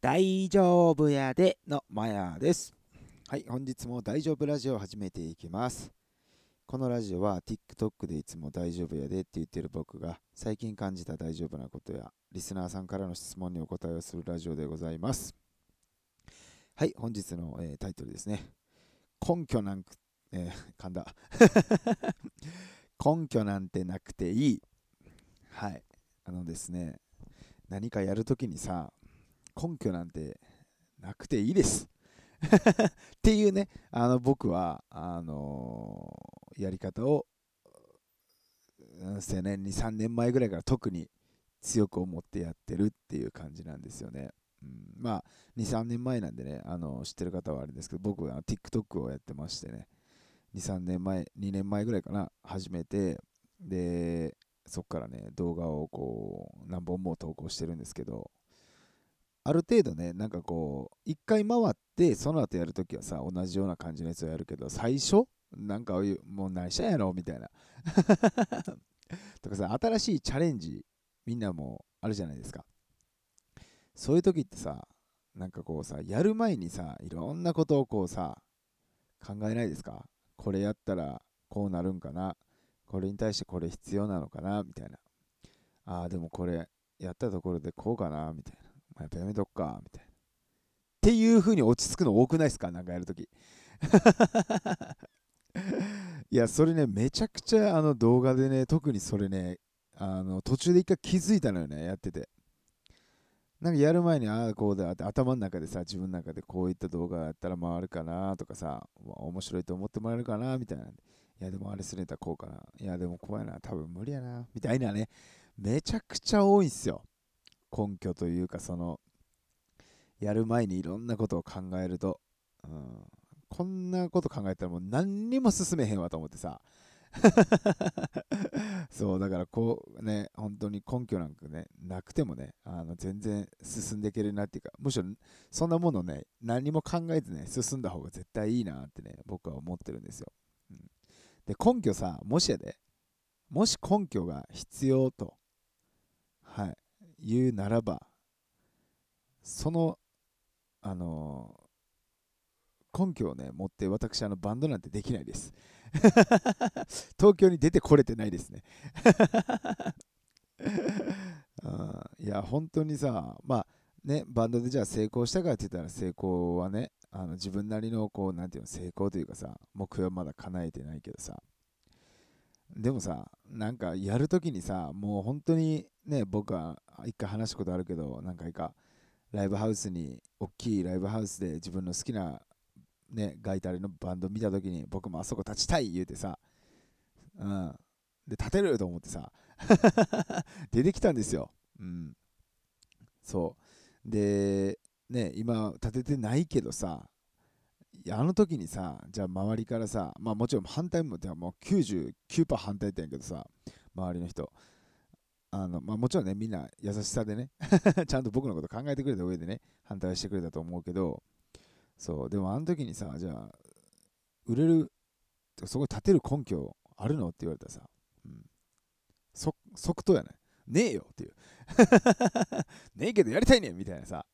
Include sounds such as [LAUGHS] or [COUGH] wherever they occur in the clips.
大丈夫やでのマヤです。はい、本日も大丈夫ラジオを始めていきます。このラジオは TikTok でいつも大丈夫やでって言ってる僕が最近感じた大丈夫なことやリスナーさんからの質問にお答えをするラジオでございます。はい、本日の、えータイトルですね。根拠なんく、えー [LAUGHS] 噛んだ。[LAUGHS] 根拠なんてなくていい。はい、あのですね、何かやるときにさ、根拠なんてなくていいです。[LAUGHS] っていうね、あの僕はあのーやり方をうん青年に3年前ぐらいから特に強く思ってやってるっていう感じなんですよね。うん、まあ23年前なんでねあの知ってる方はあれですけど僕は TikTok をやってましてね23年前2年前ぐらいかな始めてでそっからね動画をこう何本も投稿してるんですけどある程度ねなんかこう一回回ってその後やるときはさ同じような感じのやつをやるけど最初なんかもう何したんやろみたいな。[LAUGHS] とかさ新しいチャレンジみんなもあるじゃないですか。そういう時ってさなんかこうさやる前にさいろんなことをこうさ考えないですか？これやったらこうなるんかな？これに対してこれ必要なのかな？みたいな。ああでもこれやったところでこうかな？みたいな、やっぱやめとくかみたいな。っていう風に落ち着くの多くないですか？なんかやるとき。[LAUGHS] いやそれねめちゃくちゃあの動画でね特にそれねあの途中で一回気づいたのよねやってて。なんかやる前にああこうだって頭の中でさ自分の中でこういった動画やったら回るかなとかさ面白いと思ってもらえるかなみたいな。いやでもあれするんやったらこうかな。いやでも怖いな多分無理やなみたいなねめちゃくちゃ多いんすよ。根拠というかそのやる前にいろんなことを考えると、うん、こんなこと考えたらもう何にも進めへんわと思ってさ。[LAUGHS] そうだからこうね本当に根拠なんかねなくてもねあの全然進んでいけるなっていうかむしろそんなものね何も考えずね進んだ方が絶対いいなってね僕は思ってるんですよ、うん、で根拠さもしやでもし根拠が必要とはい。言うならばそのあの根拠をね持って私あのバンドなんてできないです。[LAUGHS] 東京に出てこれてないですね。[LAUGHS] いや本当にさまあねバンドでじゃあ成功したかって言ったら成功はねあの自分なりのこうなんていうの成功というかさ目標はまだ叶えてないけどさ。でもさなんかやるときにさもう本当にね僕は一回話したことあるけど何回かライブハウスに大きいライブハウスで自分の好きなねガイタレのバンド見たときに僕もあそこ立ちたい言うてさうん。で立てると思ってさ [LAUGHS] 出てきたんですよ。うん。そう。でね今立ててないけどさあの時にさじゃあ周りからさまあもちろん反対もてかもう99%反対ったんやけどさ周りの人。あのまあもちろんねみんな優しさでね [LAUGHS] ちゃんと僕のこと考えてくれた上でね反対してくれたと思うけどそうでもあの時にさじゃあ売れるそこに立てる根拠あるの？って言われたらさ、うん、そ即答やね。ねえよ！っていう。[LAUGHS] ねえけどやりたいねん！みたいなさ。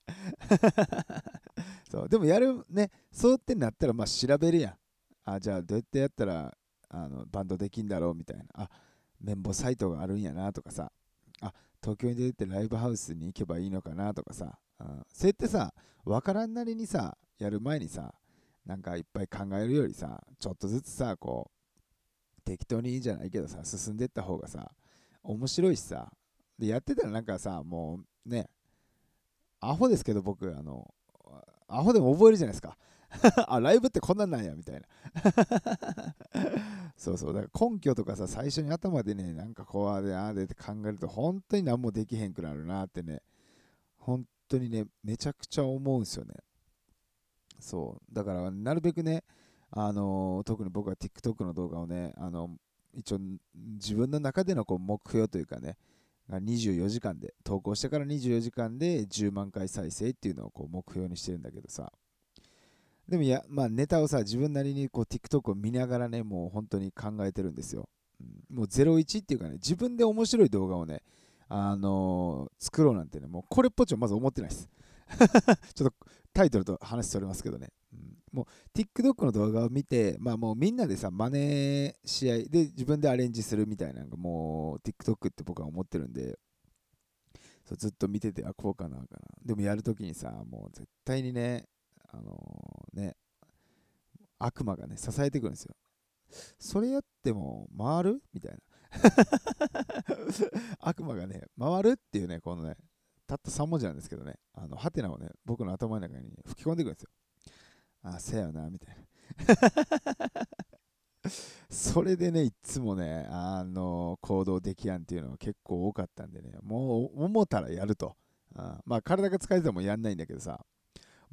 [LAUGHS] そうでもやるねそうってなったらまあ調べるやん。あじゃあどうやってやったらあのバンドできんだろう？みたいな。あ綿棒サイトがあるんやな？とかさ。あ東京に出てライブハウスに行けばいいのかなとかさ、うん、そうやってさ分からんなりにさやる前にさなんかいっぱい考えるよりさちょっとずつさこう適当にいいじゃないけどさ進んでった方がさ面白いしさ。でやってたらなんかさもうねアホですけど僕あのアホでも覚えるじゃないですか。[LAUGHS] あライブってこんなんなんやみたいな。[LAUGHS] そうそう。だから根拠とかさ最初に頭でねなんかこうあでああでって考えると本当に何もできへんくなるなってね本当にねめちゃくちゃ思うんですよね。そう。だからなるべくねあの特に僕は TikTok の動画をねあの一応自分の中でのこう目標というかね24時間で投稿してから24時間で10万回再生っていうのをこう目標にしてるんだけどさ。でもいや、まあ、ネタをさ自分なりにこう TikTok を見ながらねもう本当に考えてるんですよ、うん、もう01っていうかね自分で面白い動画をねあのー作ろうなんてねもうこれっぽっちもまず思ってないです [LAUGHS] ちょっとタイトルと話しておりますけどね。うん、もう TikTok の動画を見て、まあもうみんなでさ、真似し合いで自分でアレンジするみたいなのがもう TikTok って僕は思ってるんで、そうずっと見てて、あ、こうかな、かな。でもやるときにさ、もう絶対にね、あのー、ね、悪魔がね、支えてくるんですよ。それやっても回る？みたいな。[LAUGHS] 悪魔がね、回るっていうね、このね、たった3文字なんですけどね、あの、ハテナをね、僕の頭の中に吹き込んでいくんですよ。あ、せやな、みたいな。[LAUGHS] それでね、いつもね、あの、行動できやんっていうのは結構多かったんでね、もう思ったらやると。あまあ、体が疲れてもやんないんだけどさ、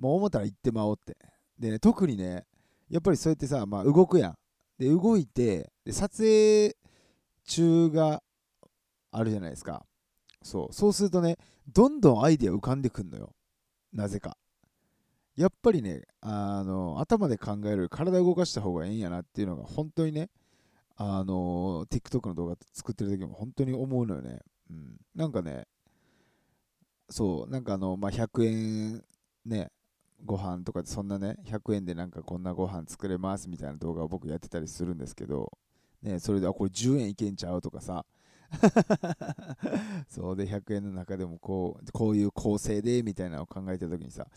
もう思ったら行ってまおうって。でね、特にね、やっぱりそうやってさ、まあ、動くやん。で、動いて、で撮影中があるじゃないですか。そう。そうするとね、どんどんアイデア浮かんでくんのよ。なぜか。やっぱりね、あの、頭で考える、体動かした方がいいんやなっていうのが、本当にね、あの、TikTok の動画作ってる時も本当に思うのよね。うん。なんかね、そう、なんかあの、まあ、100円ね、ご飯とかそんなね、100円でなんかこんなご飯作れますみたいな動画を僕やってたりするんですけど、ね、それで、あ、これ10円いけんちゃうとかさ、[LAUGHS] そうで100円の中でもこうこういう構成でみたいなのを考えた時にさ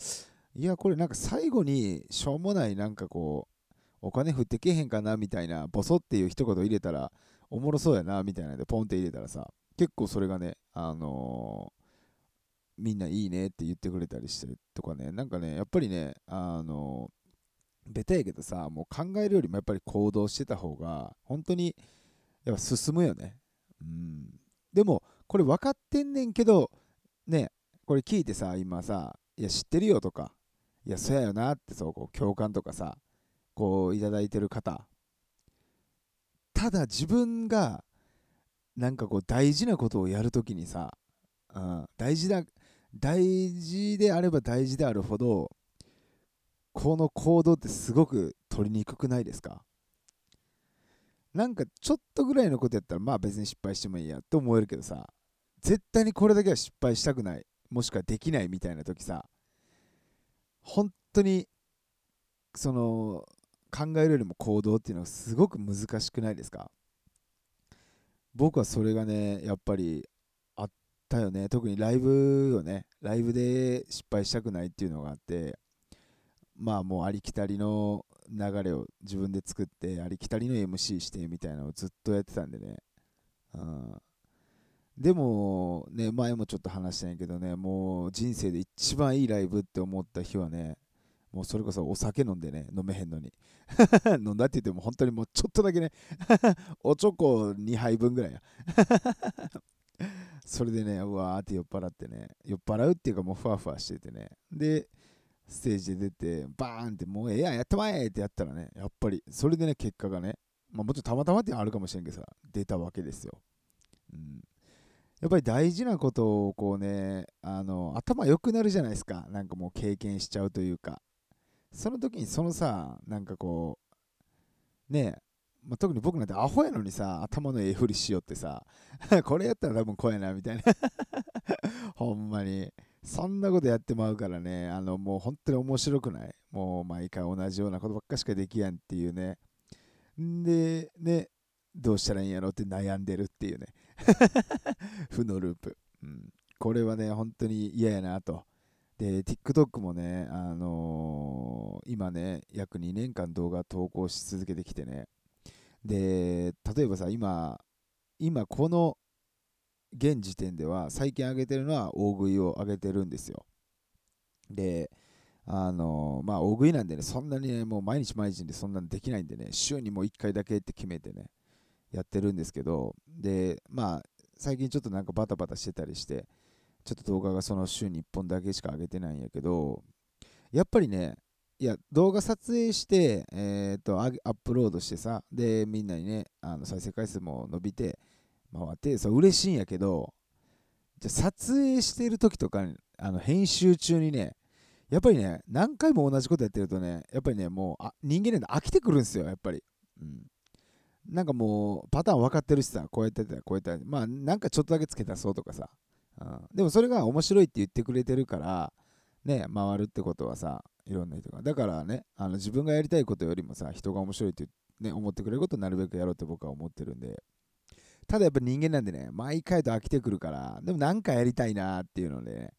いやこれなんか最後にしょうもないなんかこうお金降ってけへんかなみたいなボソっていう一言入れたらおもろそうやなみたいなのでポンって入れたらさ結構それがねあのー、みんないいねって言ってくれたりしてとかねなんかねやっぱりねあのー、ベタやけどさもう考えるよりもやっぱり行動してた方が本当にやっぱ進むよねうん。でも、これ分かってんねんけど、ね、これ聞いてさ、今さ、いや、知ってるよとか、いや、そやよなってそう、こう共感とかさ、こう、いいてる方。ただ自分が、なんかこう、大事なことをやるときにさ、うん、大事だ、大事であれば大事であるほど、この行動ってすごく取りにくくないですか？なんかちょっとぐらいのことやったらまあ別に失敗してもいいやって思えるけどさ絶対にこれだけは失敗したくないもしくはできないみたいな時さ本当にその考えるよりも行動っていうのはすごく難しくないですか？僕はそれがねやっぱりたよね。特にライブをねライブで失敗したくないっていうのがあってまあもうありきたりの流れを自分で作ってありきたりの MC してみたいなのをずっとやってたんでね、うん、でもね前もちょっと話したんやけどねもう人生で一番いいライブって思った日はねもうそれこそお酒飲んでね飲めへんのに。[LAUGHS] 飲んだって言っても本当にもうちょっとだけね [LAUGHS] おちょこ2杯分ぐらいや。[LAUGHS] [LAUGHS] それでねうわーって酔っ払ってね酔っ払うっていうかもうふわふわしててねでステージで出て、バーンってもうええやん、やってまえってやったらね、やっぱり、それでね、結果がね、まあ、もちろんたまたまってあるかもしれんけどさ、出たわけですよ。うん。やっぱり大事なことをこうね、あの、頭良くなるじゃないですか。なんかもう経験しちゃうというか。その時にそのさ、なんかこう、ねえ、まあ、特に僕なんてアホやのにさ、頭のええふりしようってさ、[LAUGHS] これやったら多分こうやな、みたいな。[LAUGHS] ほんまに。そんなことやってまうからね、あの、もう本当に面白くない。もう毎回同じようなことばっかしかできやんっていうね。んで、ね、どうしたらいいんやろって悩んでるっていうね。[LAUGHS] 負のループ。うん。これはね、本当に嫌やなと。で、TikTok もね、あのー、今ね、約2年間動画投稿し続けてきてね。で、例えばさ、今、今この現時点では最近上げてるのは大食いを上げてるんですよ。で、あのまあ大食いなんでね、そんなにね、もう毎日毎日でそんなのできないんでね、週にもう1回だけって決めてね、やってるんですけど、で、まあ最近ちょっとなんかバタバタしてたりして、ちょっと動画がその週に1本だけしか上げてないんやけど、やっぱりね、いや、動画撮影して、えー、と、アップロードしてさ、で、みんなにね、あの再生回数も伸びて、回ってそう嬉しいんやけどじゃ撮影してる時とかあの編集中にねやっぱりね何回も同じことやってるとねやっぱりねもうあ人間なんで飽きてくるんですよやっぱり、うん、なんかもうパターン分かってるしさこうやってたらこうやってまあなんかちょっとだけつけたそうとかさ、うん、でもそれが面白いって言ってくれてるからね、回るってことはさ、いろんな人が。だからね、あの自分がやりたいことよりもさ、人が面白いって、ね、思ってくれることをなるべくやろうって僕は思ってるんで。ただやっぱ人間なんでね、毎回と飽きてくるから、でも何かやりたいなっていうので、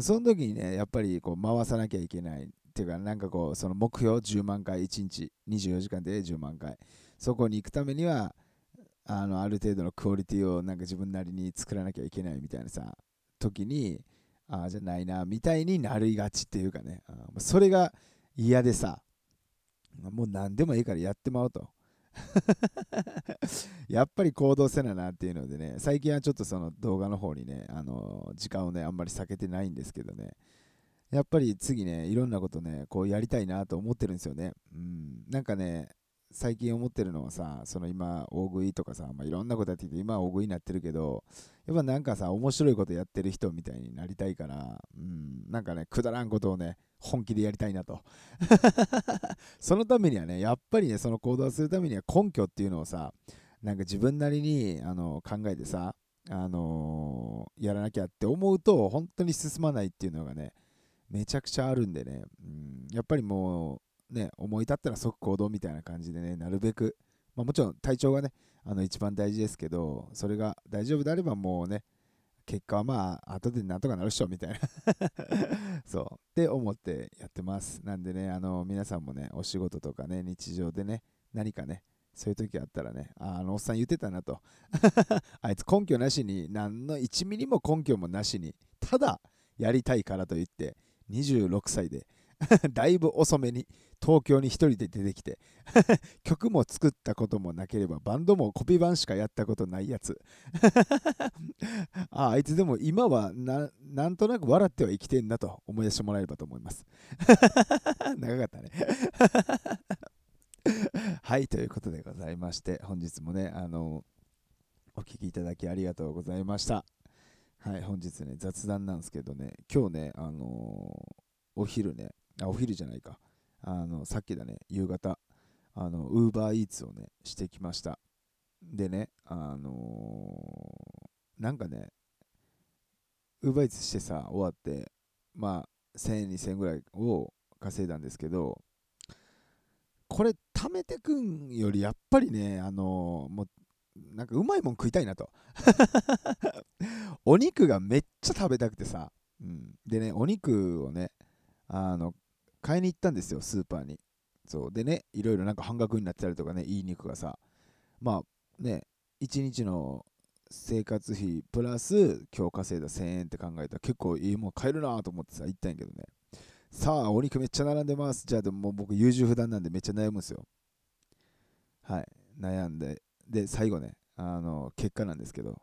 その時にね、やっぱりこう回さなきゃいけない。っていうか、なんかこう、その目標10万回、1日24時間で10万回。そこに行くためには、あのある程度のクオリティをなんか自分なりに作らなきゃいけないみたいなさ、時に、ああ、じゃないな、みたいになりがちっていうかね、あそれが嫌でさ、もう何でもいいからやってまおうと。[LAUGHS] やっぱり行動せななっていうのでね、最近はちょっとその動画の方にね、あの時間をね、あんまり避けてないんですけどね、やっぱり次ね、いろんなことね、こうやりたいなと思ってるんですよね。うん、なんかね、最近思ってるのはさ、その今、大食いとかさ、まあ、いろんなことやってきて、今は大食いになってるけど、やっぱなんかさ、面白いことやってる人みたいになりたいから、うん、なんかね、くだらんことをね、本気でやりたいなと。[LAUGHS] そのためにはね、やっぱりね、その行動するためには根拠っていうのをさ、なんか自分なりにあの考えてさ、あのー、やらなきゃって思うと、本当に進まないっていうのがね、めちゃくちゃあるんでね、うん、やっぱりもう、ね、思い立ったら即行動みたいな感じでね、なるべく、まあ、もちろん体調がね、あの一番大事ですけど、それが大丈夫であればもうね、結果はまあ、後でなんとかなるっしょ、みたいな [LAUGHS] そう、って思ってやってます。なんでね、あの、皆さんもね、お仕事とかね、日常でね、何かね、そういう時あったらね、ああのおっさん言ってたなと。[LAUGHS] あいつ根拠なしに、何の1ミリも根拠もなしに、ただやりたいからと言って、26歳で [LAUGHS] だいぶ遅めに東京に1人で出てきて [LAUGHS] 曲も作ったこともなければバンドもコピー版しかやったことないやつ。[LAUGHS] ああいつでも今はなんとなく笑っては生きてんなと思い出してもらえればと思います。[LAUGHS] 長かったね。はいということでございまして本日もねあのお聴きいただきありがとうございました。はい本日ね雑談なんですけどね今日ねあのー、お昼ねあ、お昼じゃないか。あの、さっきだね、夕方、あの、ウーバーイーツをね、してきました。でね、あのー、なんかね、ウーバーイーツしてさ、終わって、まあ、1000円、2000円ぐらいを稼いだんですけど、これ、貯めてくんより、やっぱりね、あのー、もう、なんかうまいもん食いたいなと。[LAUGHS] お肉がめっちゃ食べたくてさ、うん、でね、お肉をね、あの買いに行ったんですよ、スーパーに。そうでね、いろいろなんか半額になってたりとかね、いい肉がさ、まあね、1日の生活費プラス今日稼いだ1000円って考えたら結構いいもん買えるなと思ってさ、行ったんやけどね。さあ、お肉めっちゃ並んでます。じゃあでも僕優柔不断なんでめっちゃ悩むんですよ。はい、悩んで。で、最後ね、あの、結果なんですけど、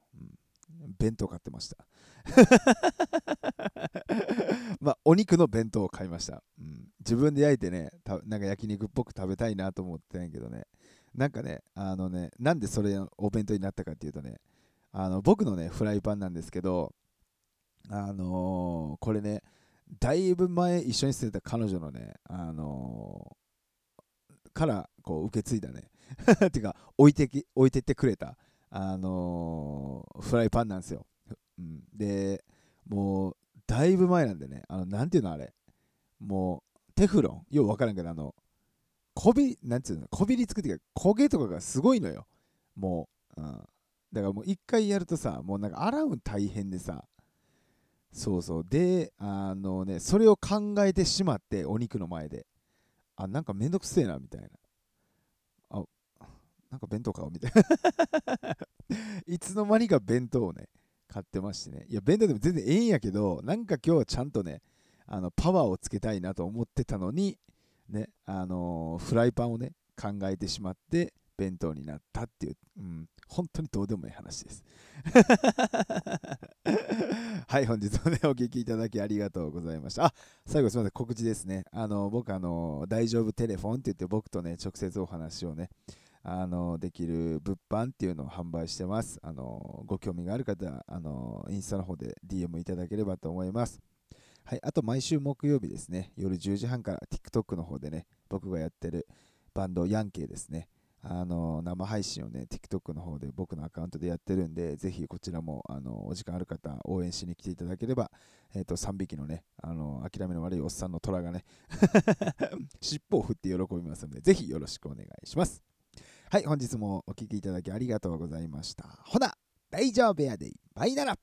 弁当買ってました。[LAUGHS] まあ、お肉の弁当を買いました。うん、自分で焼いてね、なんか焼肉っぽく食べたいなと思ってんやけどね、なんかね、あのね、なんでそれお弁当になったかっていうとね、あの僕のね、フライパンなんですけど、あのー、これね、だいぶ前一緒に住んでた彼女のね、あのー、からこう受け継いだね [LAUGHS] っ、ていうか置いてき置いてってくれた、あのー、フライパンなんですよ。うん、で、もうだいぶ前なんでね、あの、なんていうのあれ、もう、テフロン、ようわからんけど、あの、こび、なんていうの、こびりつくっていうか、焦げとかがすごいのよ。もう、うん。だからもう一回やるとさ、もうなんか洗うん大変でさ、そうそう。で、あのね、それを考えてしまって、お肉の前で。あ、なんかめんどくせえな、みたいな。なんか弁当買おう、みたいな。[LAUGHS] いつの間にか弁当をね、買ってましてね。いや、弁当でも全然ええんやけど、なんか今日はちゃんとね、あのパワーをつけたいなと思ってたのに、ね、あのー、フライパンをね、考えてしまって、弁当になったっていう、うん、本当にどうでもいい話です。[LAUGHS] はい、本日もね、お聴きいただきありがとうございました。あ、最後すみません、告知ですね。あの、僕、あの、大丈夫テレフォンって言って、僕とね、直接お話をね、あのできる物販っていうのを販売してます。あのご興味がある方あの、インスタの方で DM いただければと思います。はい、あと毎週木曜日ですね、夜10時半から TikTok の方でね、僕がやってるバンドヤンケイですね、あの生配信をね、TikTok の方で僕のアカウントでやってるんで、ぜひこちらもあのお時間ある方、応援しに来ていただければ、えー、と3匹のね、あの諦めの悪いおっさんの虎がね [LAUGHS] 尻尾を振って喜びますので、ぜひよろしくお願いします。はい、本日もお聴きいただきありがとうございました。ほな、大丈夫やで、バイなら。